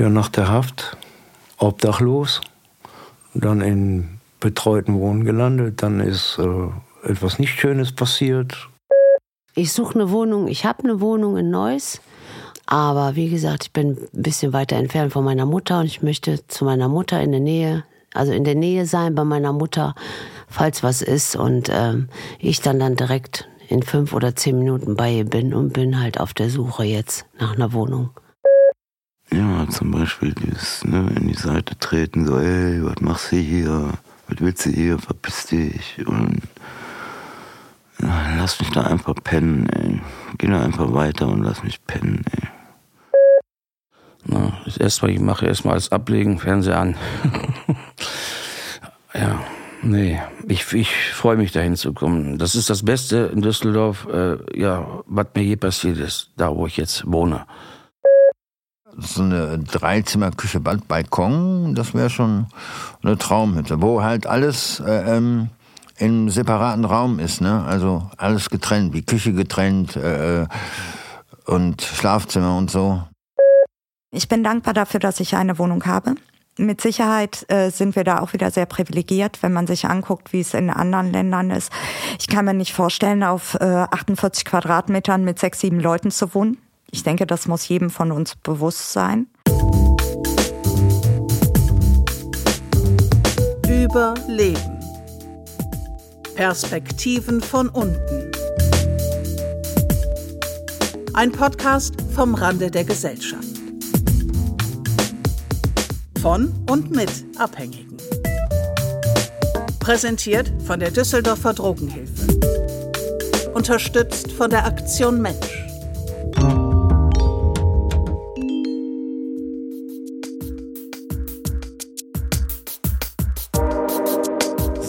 Ja, nach der Haft obdachlos, dann in betreuten Wohnen gelandet, dann ist äh, etwas nicht Schönes passiert. Ich suche eine Wohnung, ich habe eine Wohnung in Neuss, aber wie gesagt, ich bin ein bisschen weiter entfernt von meiner Mutter und ich möchte zu meiner Mutter in der Nähe, also in der Nähe sein bei meiner Mutter, falls was ist und ähm, ich dann dann direkt in fünf oder zehn Minuten bei ihr bin und bin halt auf der Suche jetzt nach einer Wohnung. Ja, zum Beispiel dieses, ne, in die Seite treten, so, ey, was machst du hier? Was willst du hier? Verpiss dich. Und ja, lass mich da einfach pennen, ey. Geh da einfach weiter und lass mich pennen, ey. Na, das erste, was ich mache, erstmal alles ablegen, Fernseher an. ja, nee, ich, ich freue mich dahin zu kommen. Das ist das Beste in Düsseldorf, äh, ja, was mir je passiert ist, da wo ich jetzt wohne so eine Dreizimmer-Küche, Bad, Balkon, das wäre schon eine Traumhütte, wo halt alles äh, ähm, im separaten Raum ist, ne? Also alles getrennt, wie Küche getrennt äh, und Schlafzimmer und so. Ich bin dankbar dafür, dass ich eine Wohnung habe. Mit Sicherheit äh, sind wir da auch wieder sehr privilegiert, wenn man sich anguckt, wie es in anderen Ländern ist. Ich kann mir nicht vorstellen, auf äh, 48 Quadratmetern mit sechs, sieben Leuten zu wohnen. Ich denke, das muss jedem von uns bewusst sein. Überleben. Perspektiven von unten. Ein Podcast vom Rande der Gesellschaft. Von und mit Abhängigen. Präsentiert von der Düsseldorfer Drogenhilfe. Unterstützt von der Aktion Mensch.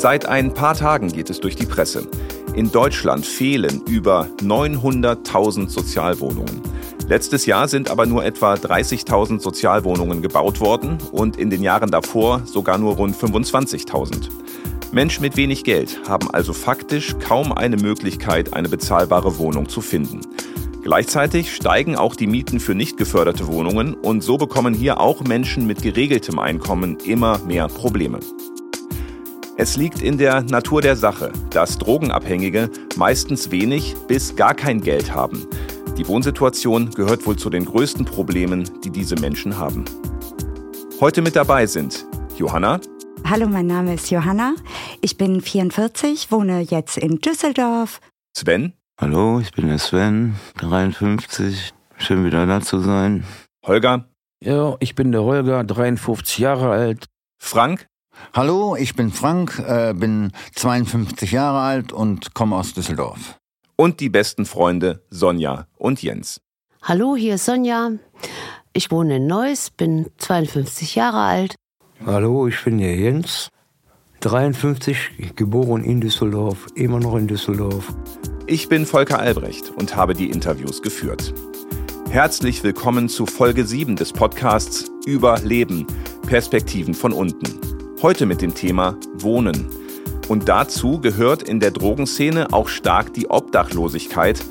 Seit ein paar Tagen geht es durch die Presse. In Deutschland fehlen über 900.000 Sozialwohnungen. Letztes Jahr sind aber nur etwa 30.000 Sozialwohnungen gebaut worden und in den Jahren davor sogar nur rund 25.000. Menschen mit wenig Geld haben also faktisch kaum eine Möglichkeit, eine bezahlbare Wohnung zu finden. Gleichzeitig steigen auch die Mieten für nicht geförderte Wohnungen und so bekommen hier auch Menschen mit geregeltem Einkommen immer mehr Probleme. Es liegt in der Natur der Sache, dass Drogenabhängige meistens wenig bis gar kein Geld haben. Die Wohnsituation gehört wohl zu den größten Problemen, die diese Menschen haben. Heute mit dabei sind Johanna. Hallo, mein Name ist Johanna. Ich bin 44, wohne jetzt in Düsseldorf. Sven. Hallo, ich bin der Sven, 53. Schön wieder da zu sein. Holger. Ja, ich bin der Holger, 53 Jahre alt. Frank. Hallo, ich bin Frank, äh, bin 52 Jahre alt und komme aus Düsseldorf. Und die besten Freunde Sonja und Jens. Hallo, hier ist Sonja. Ich wohne in Neuss, bin 52 Jahre alt. Hallo, ich bin der Jens, 53, geboren in Düsseldorf, immer noch in Düsseldorf. Ich bin Volker Albrecht und habe die Interviews geführt. Herzlich willkommen zu Folge 7 des Podcasts Überleben, Perspektiven von unten. Heute mit dem Thema Wohnen. Und dazu gehört in der Drogenszene auch stark die Obdachlosigkeit,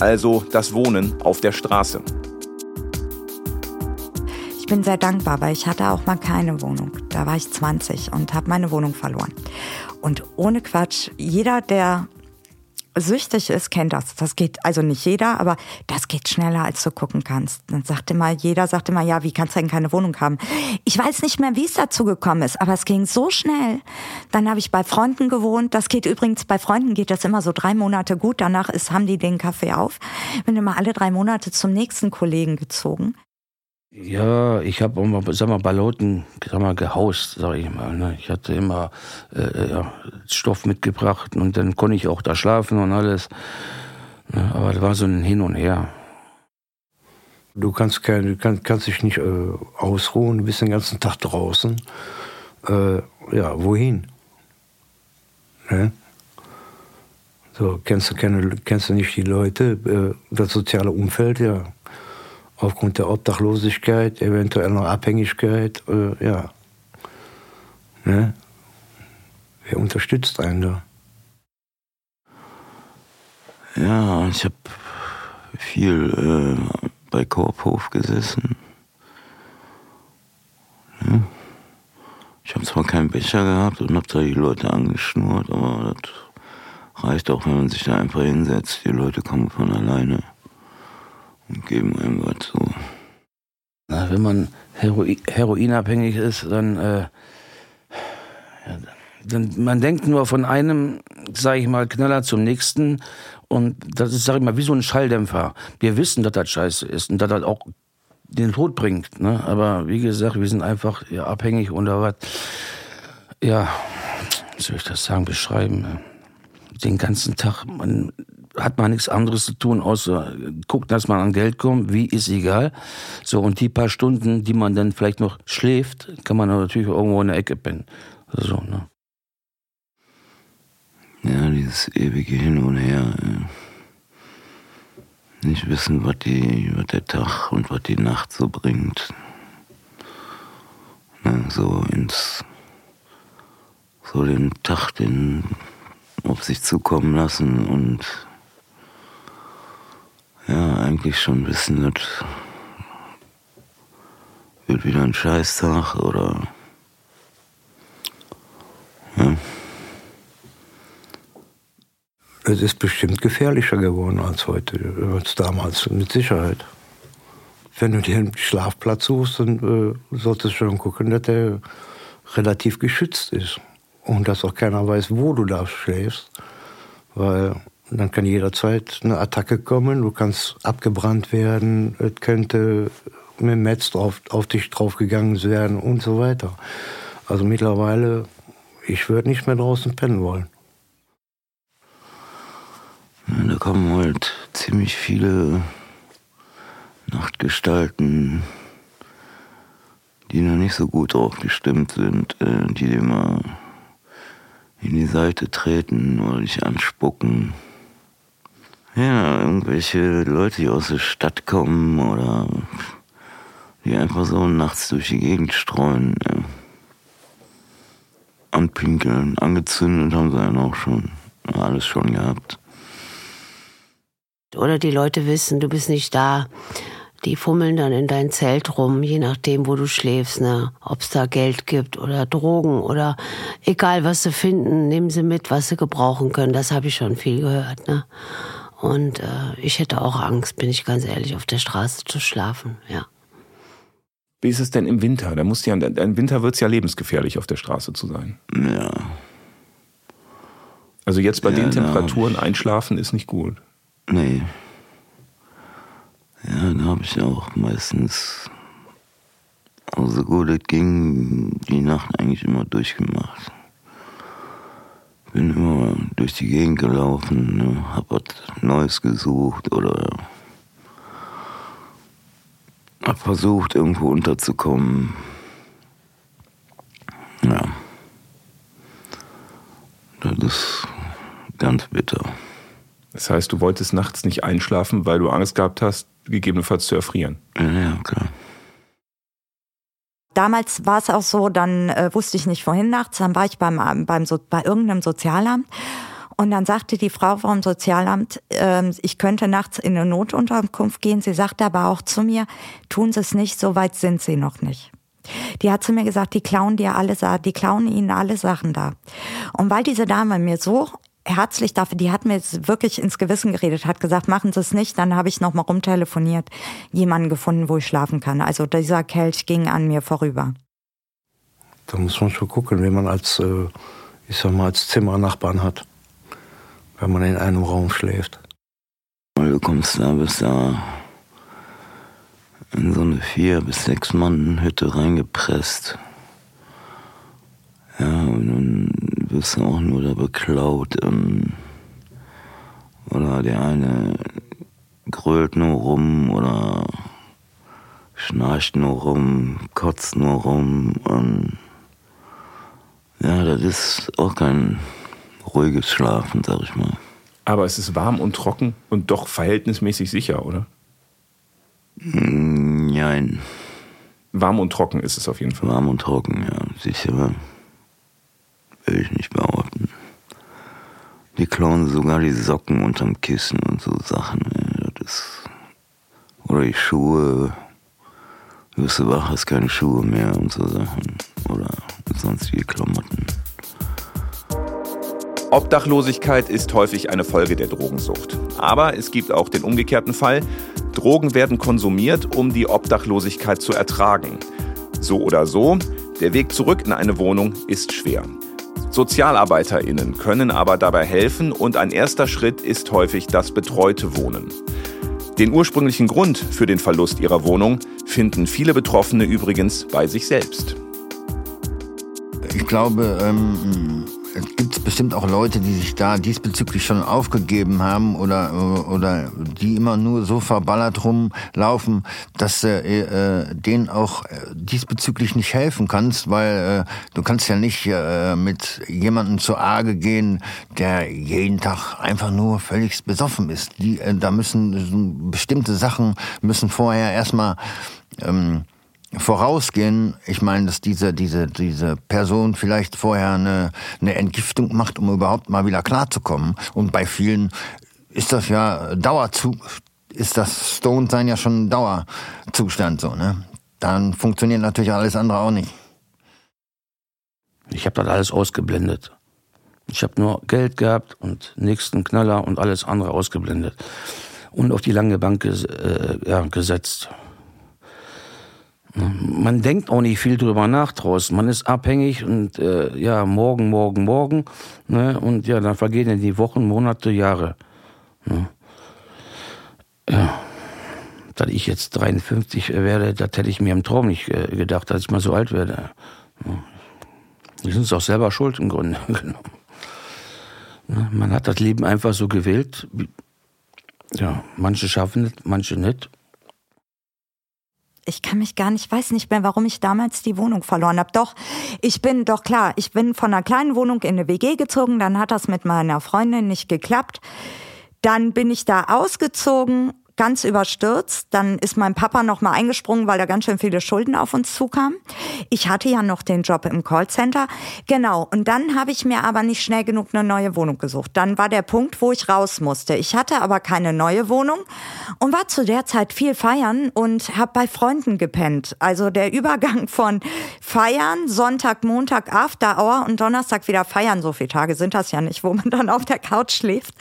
also das Wohnen auf der Straße. Ich bin sehr dankbar, weil ich hatte auch mal keine Wohnung. Da war ich 20 und habe meine Wohnung verloren. Und ohne Quatsch, jeder, der süchtig ist, kennt das. Das geht, also nicht jeder, aber das geht schneller, als du gucken kannst. Dann sagte mal, jeder sagte mal, ja, wie kannst du denn keine Wohnung haben? Ich weiß nicht mehr, wie es dazu gekommen ist, aber es ging so schnell. Dann habe ich bei Freunden gewohnt. Das geht übrigens, bei Freunden geht das immer so drei Monate gut. Danach ist, haben die den Kaffee auf. Bin immer alle drei Monate zum nächsten Kollegen gezogen. Ja, ich habe immer, sag mal, bei Leuten sag mal, gehaust, sag ich mal. Ne? Ich hatte immer äh, ja, Stoff mitgebracht und dann konnte ich auch da schlafen und alles. Ne? Aber das war so ein Hin und Her. Du kannst, kein, kann, kannst dich nicht äh, ausruhen, du bist den ganzen Tag draußen. Äh, ja, wohin? Ne? So, kennst du, keine, kennst du nicht die Leute, äh, das soziale Umfeld, ja aufgrund der Obdachlosigkeit, eventuell noch Abhängigkeit, äh, ja. Ne? Wer unterstützt einen da? Ja, ich habe viel äh, bei Korbhof gesessen zwar keinen Becher gehabt und hab da die Leute angeschnurrt, aber das reicht auch, wenn man sich da einfach hinsetzt. Die Leute kommen von alleine und geben einem was so. Na, wenn man Heroi heroinabhängig ist, dann, äh, ja, dann man denkt nur von einem, sage ich mal, Knaller zum nächsten und das ist, sage ich mal, wie so ein Schalldämpfer. Wir wissen, dass das scheiße ist und dass das auch den Tod bringt. Ne? Aber wie gesagt, wir sind einfach ja, abhängig oder was. Ja, wie soll ich das sagen, beschreiben? Den ganzen Tag, man hat man nichts anderes zu tun, außer gucken, dass man an Geld kommt, wie ist egal. So, und die paar Stunden, die man dann vielleicht noch schläft, kann man natürlich irgendwo in der Ecke pennen. So, ne? Ja, dieses ewige Hin und Her. Nicht wissen, was, die, was der Tag und was die Nacht so bringt. Ne, so ins. So den Tag, den auf sich zukommen lassen und ja, eigentlich schon wissen, das wird wieder ein Scheißtag oder ja. Es ist bestimmt gefährlicher geworden als heute, als damals, mit Sicherheit. Wenn du dir einen Schlafplatz suchst, dann äh, solltest du schon gucken, dass der relativ geschützt ist. Und dass auch keiner weiß, wo du da schläfst. Weil dann kann jederzeit eine Attacke kommen, du kannst abgebrannt werden, es könnte mit dem Metz drauf, auf dich draufgegangen werden und so weiter. Also mittlerweile, ich würde nicht mehr draußen pennen wollen. Da kommen halt ziemlich viele Nachtgestalten, die noch nicht so gut drauf gestimmt sind, äh, die dir mal in die Seite treten oder dich anspucken. Ja, irgendwelche Leute, die aus der Stadt kommen oder die einfach so nachts durch die Gegend streuen. Ja. Anpinkeln, angezündet haben sie einen auch schon. Alles schon gehabt. Oder die Leute wissen, du bist nicht da. Die fummeln dann in dein Zelt rum, je nachdem, wo du schläfst, ne? Ob es da Geld gibt oder Drogen oder egal, was sie finden, nehmen sie mit, was sie gebrauchen können. Das habe ich schon viel gehört, ne? Und äh, ich hätte auch Angst, bin ich ganz ehrlich, auf der Straße zu schlafen, ja. Wie ist es denn im Winter? Da muss ja, im Winter wird es ja lebensgefährlich, auf der Straße zu sein. Ja. Also jetzt bei Ja, den Temperaturen ich- einschlafen ist nicht gut. Nee. Ja, da habe ich auch meistens, also so gut es ging, die Nacht eigentlich immer durchgemacht. Bin immer durch die Gegend gelaufen, ne, hab was Neues gesucht oder hab versucht, irgendwo unterzukommen. Ja. Das ist ganz bitter. Das heißt, du wolltest nachts nicht einschlafen, weil du Angst gehabt hast, gegebenenfalls zu erfrieren. Ja, ja, klar. Damals war es auch so, dann äh, wusste ich nicht wohin nachts, dann war ich beim, beim so, bei irgendeinem Sozialamt und dann sagte die Frau vom Sozialamt, ähm, ich könnte nachts in eine Notunterkunft gehen. Sie sagte aber auch zu mir, tun Sie es nicht, so weit sind Sie noch nicht. Die hat zu mir gesagt, die klauen dir alle, die klauen ihnen alle Sachen da. Und weil diese Dame mir so herzlich dafür, die hat mir jetzt wirklich ins Gewissen geredet, hat gesagt, machen Sie es nicht, dann habe ich noch mal rumtelefoniert, jemanden gefunden, wo ich schlafen kann. Also dieser Kelch ging an mir vorüber. Da muss man schon gucken, wenn man als, äh, ich sag mal, als Zimmernachbarn hat, wenn man in einem Raum schläft. Weil du kommst da, bist da in so eine vier bis sechs Mann Hütte reingepresst. Ja, und dann wirst du auch nur da beklaut. Ähm, oder der eine grölt nur rum oder schnarcht nur rum, kotzt nur rum. Und ja, das ist auch kein ruhiges Schlafen, sag ich mal. Aber es ist warm und trocken und doch verhältnismäßig sicher, oder? Mm, Nein, Warm und trocken ist es auf jeden Fall. warm und trocken, ja, sicher. Will ich nicht behaupten. Die klauen sogar die Socken unterm Kissen und so Sachen. Das ist oder die Schuhe. Wirst du wach, hast keine Schuhe mehr und so Sachen. Oder sonstige Klamotten. Obdachlosigkeit ist häufig eine Folge der Drogensucht. Aber es gibt auch den umgekehrten Fall. Drogen werden konsumiert, um die Obdachlosigkeit zu ertragen. So oder so, der Weg zurück in eine Wohnung ist schwer. SozialarbeiterInnen können aber dabei helfen und ein erster Schritt ist häufig das betreute Wohnen. Den ursprünglichen Grund für den Verlust ihrer Wohnung finden viele Betroffene übrigens bei sich selbst. Ich glaube, ähm, es gibt bestimmt auch Leute, die sich da diesbezüglich schon aufgegeben haben oder, oder die immer nur so verballert rumlaufen, dass du äh, denen auch äh, diesbezüglich nicht helfen kannst, weil äh, du kannst ja nicht äh, mit jemandem zur Arge gehen, der jeden Tag einfach nur völlig besoffen ist. Die, äh, da müssen bestimmte Sachen müssen vorher erstmal ähm, vorausgehen. Ich meine, dass diese, diese, diese Person vielleicht vorher eine, eine Entgiftung macht, um überhaupt mal wieder klarzukommen. Und bei vielen ist das ja Dauerzug, ist das Stone-Sein ja schon ein Dauerzustand so, ne? Dann funktioniert natürlich alles andere auch nicht. Ich habe das alles ausgeblendet. Ich habe nur Geld gehabt und nächsten Knaller und alles andere ausgeblendet. Und auf die lange Bank ges äh, ja, gesetzt. Man denkt auch nicht viel drüber nach draußen. Man ist abhängig und äh, ja, morgen, morgen, morgen. Ne? Und ja, dann vergehen die Wochen, Monate, Jahre. Ne? Ja. Dass ich jetzt 53 werde, das hätte ich mir im Traum nicht äh, gedacht, dass ich mal so alt werde. Ne? Die sind es auch selber schuld im Grunde genommen. Ne? Man hat das Leben einfach so gewählt. Ja, manche schaffen es, manche nicht ich kann mich gar nicht, weiß nicht mehr, warum ich damals die Wohnung verloren habe. Doch, ich bin doch klar, ich bin von einer kleinen Wohnung in eine WG gezogen, dann hat das mit meiner Freundin nicht geklappt. Dann bin ich da ausgezogen ganz überstürzt. Dann ist mein Papa noch mal eingesprungen, weil da ganz schön viele Schulden auf uns zukamen. Ich hatte ja noch den Job im Callcenter. Genau. Und dann habe ich mir aber nicht schnell genug eine neue Wohnung gesucht. Dann war der Punkt, wo ich raus musste. Ich hatte aber keine neue Wohnung und war zu der Zeit viel feiern und habe bei Freunden gepennt. Also der Übergang von feiern, Sonntag, Montag After Hour und Donnerstag wieder feiern. So viele Tage sind das ja nicht, wo man dann auf der Couch schläft.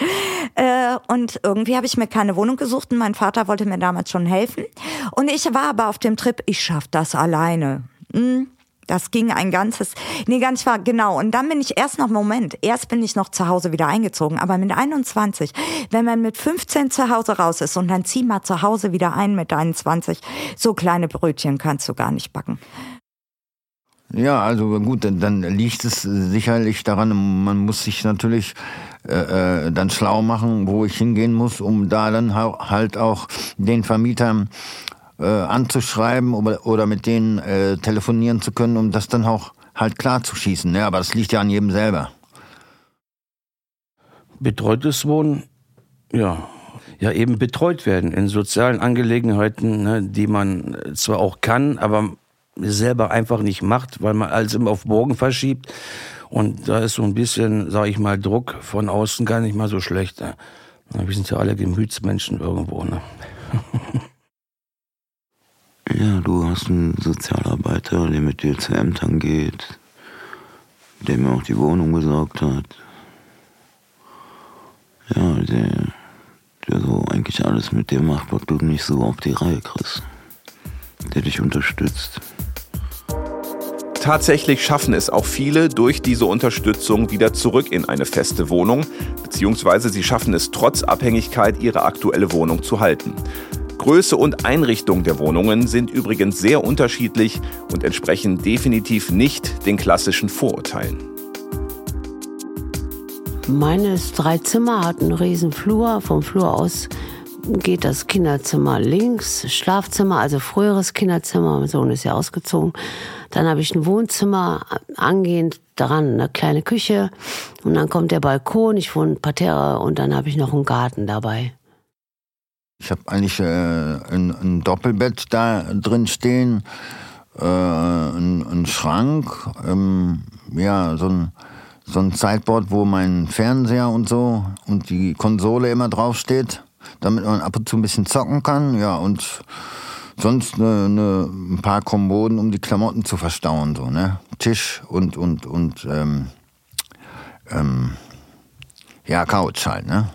Äh, und irgendwie habe ich mir keine Wohnung gesucht und mein Vater wollte mir damals schon helfen. Und ich war aber auf dem Trip, ich schaff das alleine. Hm. Das ging ein ganzes, nee, ganz war, genau. Und dann bin ich erst noch, Moment, erst bin ich noch zu Hause wieder eingezogen, aber mit 21, wenn man mit 15 zu Hause raus ist und dann zieh mal zu Hause wieder ein mit 21, so kleine Brötchen kannst du gar nicht backen. Ja, also gut, dann, dann liegt es sicherlich daran, man muss sich natürlich äh, äh, dann schlau machen, wo ich hingehen muss, um da dann halt auch den Vermietern äh, anzuschreiben oder, oder mit denen äh, telefonieren zu können, um das dann auch halt klar zu schießen. Ja, aber das liegt ja an jedem selber. Betreutes Wohnen, ja, ja eben betreut werden in sozialen Angelegenheiten, ne, die man zwar auch kann, aber selber einfach nicht macht, weil man alles immer auf morgen verschiebt. Und da ist so ein bisschen, sag ich mal, Druck von außen gar nicht mal so schlecht. Ne? Wir sind ja alle Gemütsmenschen irgendwo. Ne? ja, du hast einen Sozialarbeiter, der mit dir zu Ämtern geht, der mir auch die Wohnung besorgt hat. Ja, der, der so eigentlich alles mit dir macht, was du nicht so auf die Reihe kriegst. Der dich unterstützt. Tatsächlich schaffen es auch viele durch diese Unterstützung wieder zurück in eine feste Wohnung, beziehungsweise sie schaffen es trotz Abhängigkeit, ihre aktuelle Wohnung zu halten. Größe und Einrichtung der Wohnungen sind übrigens sehr unterschiedlich und entsprechen definitiv nicht den klassischen Vorurteilen. Meine drei Zimmer, hat einen riesen Flur. Vom Flur aus geht das Kinderzimmer links, Schlafzimmer, also früheres Kinderzimmer, mein Sohn ist ja ausgezogen. Dann habe ich ein Wohnzimmer, angehend daran eine kleine Küche und dann kommt der Balkon, ich wohne Parterre und dann habe ich noch einen Garten dabei. Ich habe eigentlich äh, ein, ein, Doppelbett da drin stehen, äh, ein, ein, Schrank, ähm, ja, so ein, so ein Sideboard, wo mein Fernseher und so und die Konsole immer draufsteht damit man ab und zu ein bisschen zocken kann. Ja, und sonst ne, ne, ein paar Kommoden, um die Klamotten zu verstauen, so, ne? Tisch und, und, und, ähm, ähm, ja, Couch halt, ne?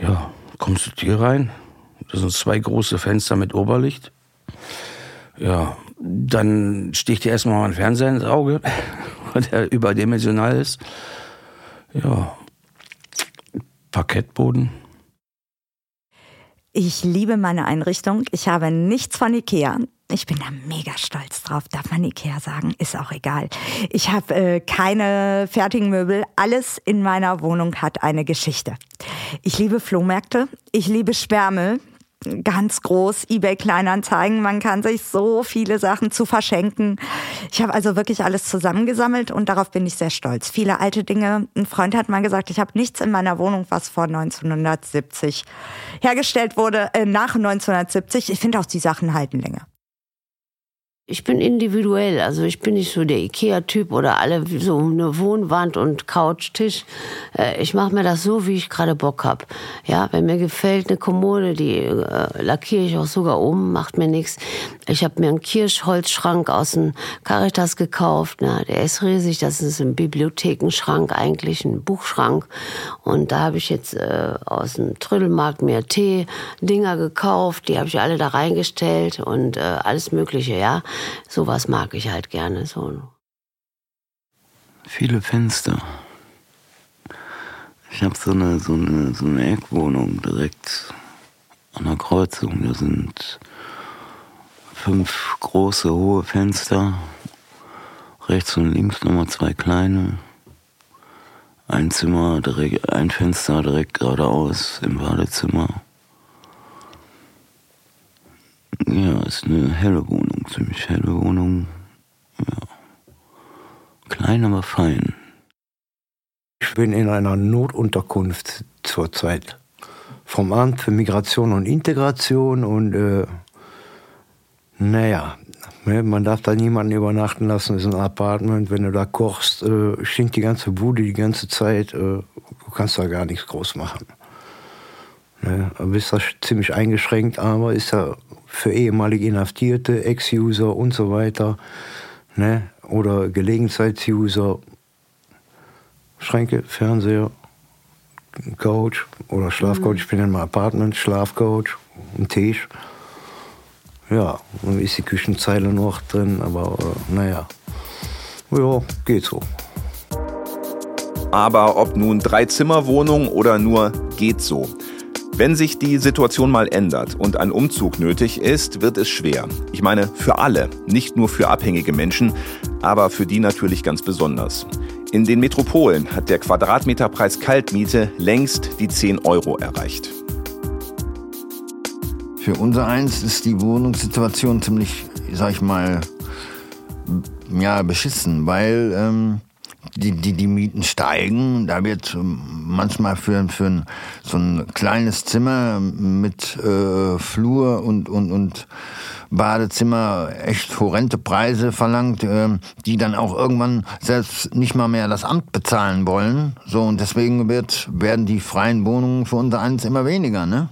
Ja, kommst du hier rein? Das sind zwei große Fenster mit Oberlicht. Ja, dann sticht dir erstmal mein Fernseher ins Auge, der überdimensional ist. Ja, Parkettboden. Ich liebe meine Einrichtung. Ich habe nichts von Ikea. Ich bin da mega stolz drauf. Darf man Ikea sagen? Ist auch egal. Ich habe äh, keine fertigen Möbel. Alles in meiner Wohnung hat eine Geschichte. Ich liebe Flohmärkte. Ich liebe Sperrmüll ganz groß eBay Kleinanzeigen. Man kann sich so viele Sachen zu verschenken. Ich habe also wirklich alles zusammengesammelt und darauf bin ich sehr stolz. Viele alte Dinge. Ein Freund hat mal gesagt, ich habe nichts in meiner Wohnung, was vor 1970 hergestellt wurde, äh, nach 1970. Ich finde auch die Sachen halten länger. Ich bin individuell, also ich bin nicht so der Ikea-Typ oder alle so eine Wohnwand und Couchtisch. Äh, ich mache mir das so, wie ich gerade Bock hab. Ja, wenn mir gefällt eine Kommode, die äh, lackiere ich auch sogar um, macht mir nichts. Ich habe mir einen Kirschholzschrank aus dem Caritas gekauft. Na, der ist riesig, das ist ein Bibliothekenschrank, eigentlich ein Buchschrank. Und da habe ich jetzt äh, aus dem Trödelmarkt mir Tee-Dinger gekauft, die habe ich alle da reingestellt und äh, alles Mögliche, ja sowas mag ich halt gerne. So. Viele Fenster. Ich habe so eine, so, eine, so eine Eckwohnung direkt an der Kreuzung. Da sind fünf große, hohe Fenster. Rechts und links nochmal zwei kleine. Ein Zimmer, direkt, ein Fenster direkt geradeaus im Badezimmer. Ja, ist eine helle Wohnung, ziemlich helle Wohnung. Ja. Klein, aber fein. Ich bin in einer Notunterkunft zurzeit. Vom Amt für Migration und Integration und äh, naja, ne, man darf da niemanden übernachten lassen, es ist ein Apartment. Wenn du da kochst, äh, stinkt die ganze Bude die ganze Zeit. Äh, du kannst da gar nichts groß machen. Ne, du bist da ziemlich eingeschränkt, aber ist ja für ehemalige Inhaftierte, Ex-User und so weiter, ne? oder Gelegenheitsuser, Schränke, Fernseher, Couch oder Schlafcoach, ich bin in meinem Apartment, Schlafcoach, ein Tisch. Ja, dann ist die Küchenzeile noch drin, aber äh, naja, ja, geht so. Aber ob nun Drei-Zimmer-Wohnung oder nur geht so. Wenn sich die Situation mal ändert und ein Umzug nötig ist, wird es schwer. Ich meine, für alle, nicht nur für abhängige Menschen, aber für die natürlich ganz besonders. In den Metropolen hat der Quadratmeterpreis Kaltmiete längst die 10 Euro erreicht. Für unser eins ist die Wohnungssituation ziemlich, sag ich mal, ja, beschissen, weil ähm, die, die, die Mieten steigen. Da wird ähm, manchmal für, für ein, so ein kleines Zimmer mit äh, Flur und, und, und Badezimmer echt horrende Preise verlangt, äh, die dann auch irgendwann selbst nicht mal mehr das Amt bezahlen wollen. So, und deswegen wird, werden die freien Wohnungen für unser eins immer weniger, ne?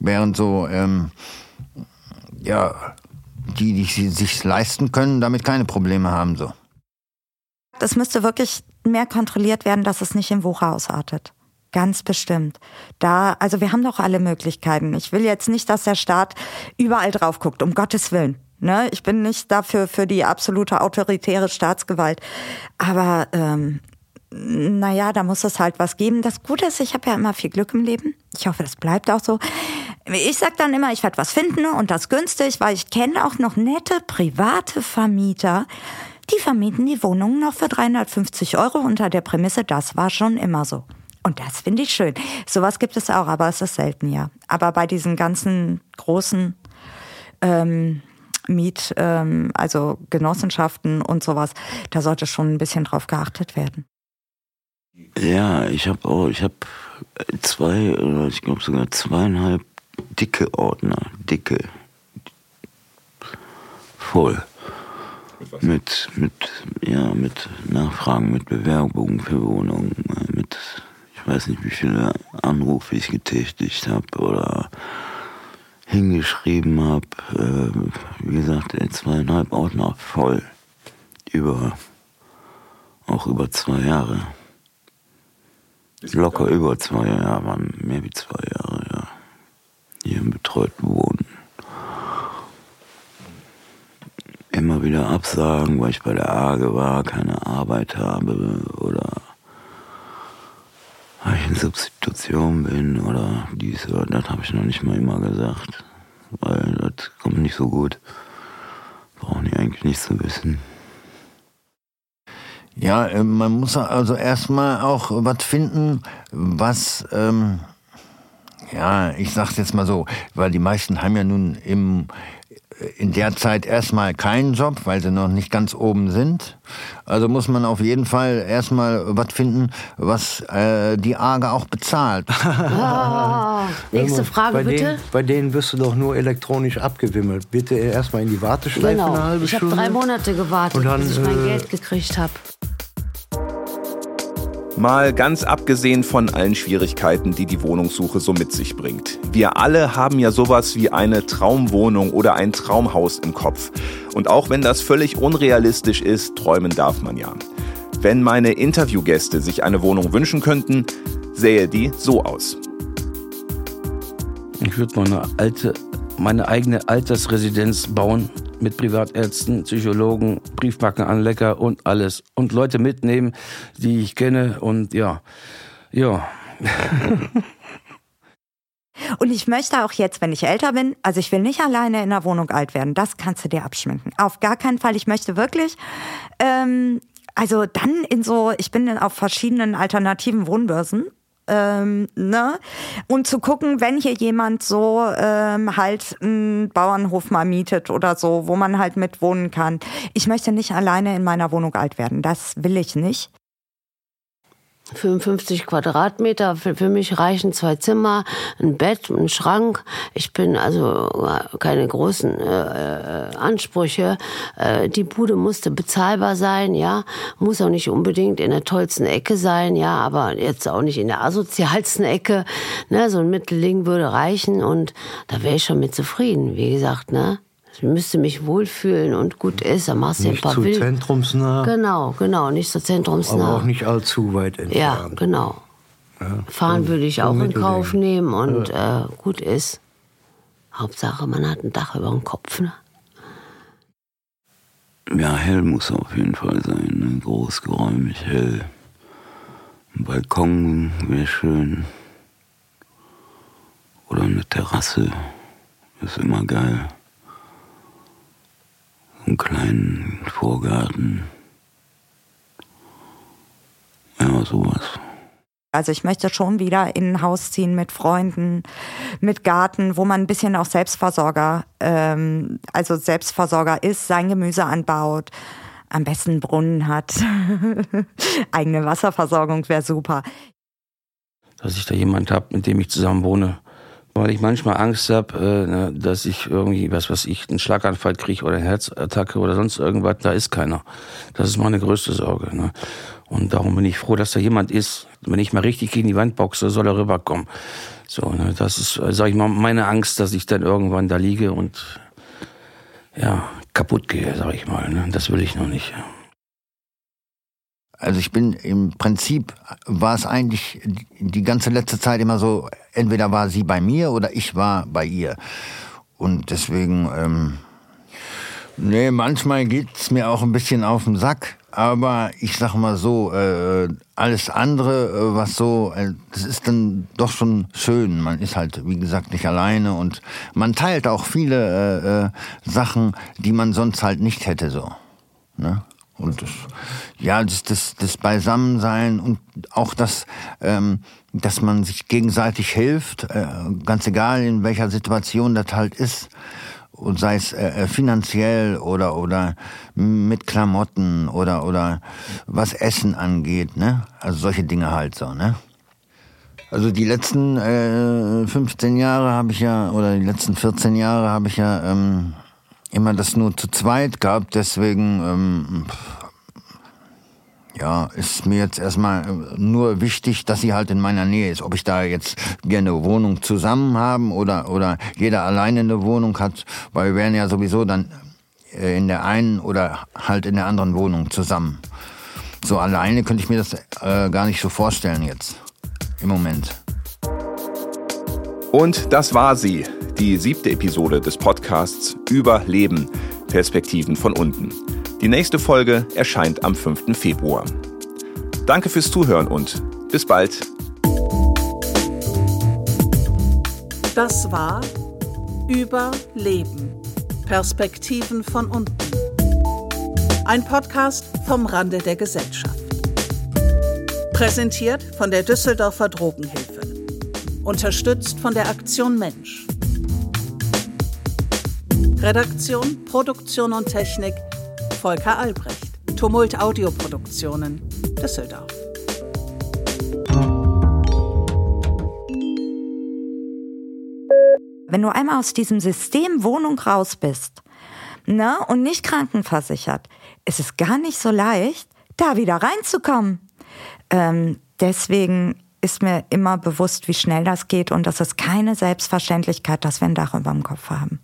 Während so, ähm, ja, die, die sich leisten können, damit keine Probleme haben, so. Es müsste wirklich mehr kontrolliert werden, dass es nicht im Wucher ausartet. Ganz bestimmt. Da, also wir haben doch alle Möglichkeiten. Ich will jetzt nicht, dass der Staat überall drauf guckt, um Gottes Willen. Ne? Ich bin nicht dafür für die absolute autoritäre Staatsgewalt. Aber ähm, naja, da muss es halt was geben. Das Gute ist, ich habe ja immer viel Glück im Leben. Ich hoffe, das bleibt auch so. Ich sag dann immer, ich werde was finden und das günstig, weil ich kenne auch noch nette private Vermieter, die vermieten die Wohnungen noch für 350 Euro unter der Prämisse, das war schon immer so. Und das finde ich schön. Sowas gibt es auch, aber es ist selten, ja. Aber bei diesen ganzen großen ähm, Miet, ähm, also Genossenschaften und sowas, da sollte schon ein bisschen drauf geachtet werden. Ja, ich habe auch, ich habe zwei oder ich glaube sogar zweieinhalb dicke Ordner, dicke, voll. Mit, mit, ja, mit Nachfragen, mit Bewerbungen für Wohnungen, äh, mit, ich weiß nicht, wie viele Anrufe ich getätigt habe oder hingeschrieben habe. Äh, wie gesagt, in zweieinhalb Ordner voll. Über, auch über zwei Jahre. Locker über zwei Jahre, waren mehr wie zwei Jahre, ja. Hier im betreuten Wohnen. Immer wieder Absagen, weil ich bei der AGE war, keine Arbeit habe oder weil ich in Substitution bin oder dies oder das habe ich noch nicht mal immer gesagt. Weil das kommt nicht so gut. Brauchen die eigentlich nicht zu wissen. Ja, äh, man muss also erstmal auch was finden, was, ähm, ja, ich sag's jetzt mal so, weil die meisten haben ja nun im, in der Zeit erstmal keinen Job, weil sie noch nicht ganz oben sind. Also muss man auf jeden Fall erstmal was finden, was äh, die AGE auch bezahlt. Ah, nächste Frage bei bitte. Denen, bei denen wirst du doch nur elektronisch abgewimmelt. Bitte erstmal in die Warteschleife Genau. eine halbe Ich habe Stunde. drei Monate gewartet, Und dann, bis ich mein äh, Geld gekriegt habe. Mal ganz abgesehen von allen Schwierigkeiten, die die Wohnungssuche so mit sich bringt. Wir alle haben ja sowas wie eine Traumwohnung oder ein Traumhaus im Kopf. Und auch wenn das völlig unrealistisch ist, träumen darf man ja. Wenn meine Interviewgäste sich eine Wohnung wünschen könnten, sähe die so aus. Ich würde meine alte, meine eigene Altersresidenz bauen mit Privatärzten, Psychologen, Briefmarkenanlecker und alles und Leute mitnehmen, die ich kenne und ja, ja. Und ich möchte auch jetzt, wenn ich älter bin, also ich will nicht alleine in der Wohnung alt werden. Das kannst du dir abschminken. Auf gar keinen Fall. Ich möchte wirklich, ähm, also dann in so, ich bin auf verschiedenen alternativen Wohnbörsen. Ähm, ne? Und zu gucken, wenn hier jemand so ähm, halt einen Bauernhof mal mietet oder so, wo man halt mit wohnen kann. Ich möchte nicht alleine in meiner Wohnung alt werden. Das will ich nicht. 55 Quadratmeter, für, für mich reichen zwei Zimmer, ein Bett, ein Schrank. Ich bin also keine großen äh, Ansprüche. Äh, die Bude musste bezahlbar sein, ja, muss auch nicht unbedingt in der tollsten Ecke sein, ja, aber jetzt auch nicht in der asozialsten Ecke. Ne, so ein Mittelding würde reichen und da wäre ich schon mit zufrieden. Wie gesagt, ne. Ich müsste mich wohlfühlen und gut ist, dann machst du ein Nicht paar zu Wild- zentrumsnah, Genau, genau, nicht so zentrumsnah. aber auch nicht allzu weit Ja, entfernt. genau. Fahren würde ich auch in. Kauf nehmen und äh, gut ist. Hauptsache, man hat ein Dach über dem Kopf. Ne? Ja, hell muss auf jeden Fall sein. Ne? Groß, geräumig, hell. Ein Balkon wäre schön. Oder eine Terrasse. Ist immer geil. Einen kleinen Vorgarten. Ja, sowas. Also ich möchte schon wieder in ein Haus ziehen mit Freunden, mit Garten, wo man ein bisschen auch Selbstversorger, ähm, also Selbstversorger ist, sein Gemüse anbaut, am besten einen Brunnen hat, eigene Wasserversorgung wäre super. dass ich da jemand habe, mit dem ich zusammen wohne. Weil ich manchmal Angst habe, äh, ne, dass ich irgendwie, was weiß ich, einen Schlaganfall kriege oder eine Herzattacke oder sonst irgendwas. Da ist keiner. Das ist meine größte Sorge. Ne? Und darum bin ich froh, dass da jemand ist. Wenn ich mal richtig gegen die Wand boxe, soll er rüberkommen. So, ne, das ist, äh, sag ich mal, meine Angst, dass ich dann irgendwann da liege und ja, kaputt gehe, sag ich mal. Ne? Das will ich noch nicht. Ja. Also ich bin im Prinzip, war es eigentlich die ganze letzte Zeit immer so, entweder war sie bei mir oder ich war bei ihr. Und deswegen, ähm, nee, manchmal geht's mir auch ein bisschen auf den Sack. Aber ich sag mal so, äh, alles andere, äh, was so, äh, das ist dann doch schon schön. Man ist halt, wie gesagt, nicht alleine und man teilt auch viele äh, äh, Sachen, die man sonst halt nicht hätte so. Ne? Und das, ja, das, das, das Beisammensein und auch das, ähm, dass man sich gegenseitig hilft, äh, ganz egal in welcher Situation das halt ist, und sei es äh, finanziell oder oder mit Klamotten oder oder was Essen angeht, ne? Also solche Dinge halt so, ne? Also die letzten äh, 15 Jahre habe ich ja oder die letzten 14 Jahre habe ich ja ähm, immer das nur zu zweit gehabt, deswegen ähm, ja, ist mir jetzt erstmal äh, nur wichtig, dass sie halt in meiner Nähe ist. Ob ich da jetzt gerne eine Wohnung zusammen haben oder, oder jeder alleine eine Wohnung hat, weil wir wären ja sowieso dann äh, in der einen oder halt in der anderen Wohnung zusammen. So alleine könnte ich mir das äh, gar nicht so vorstellen jetzt. Im Moment. Und das war sie, die siebte Episode des Podcasts Überleben, Perspektiven von unten. Die nächste Folge erscheint am 5. Februar. Danke fürs Zuhören und bis bald. Das war Überleben. Perspektiven von unten. Ein Podcast vom Rande der Gesellschaft. Präsentiert von der Düsseldorfer Drogenhilfe. Unterstützt von der Aktion Mensch. Redaktion, Produktion und Technik Volker Albrecht. Tumult Audioproduktionen, Düsseldorf. Wenn du einmal aus diesem System Wohnung raus bist ne, und nicht krankenversichert, ist es gar nicht so leicht, da wieder reinzukommen. Ähm, deswegen ist mir immer bewusst, wie schnell das geht und das ist keine Selbstverständlichkeit, dass wir ein Dach über dem Kopf haben.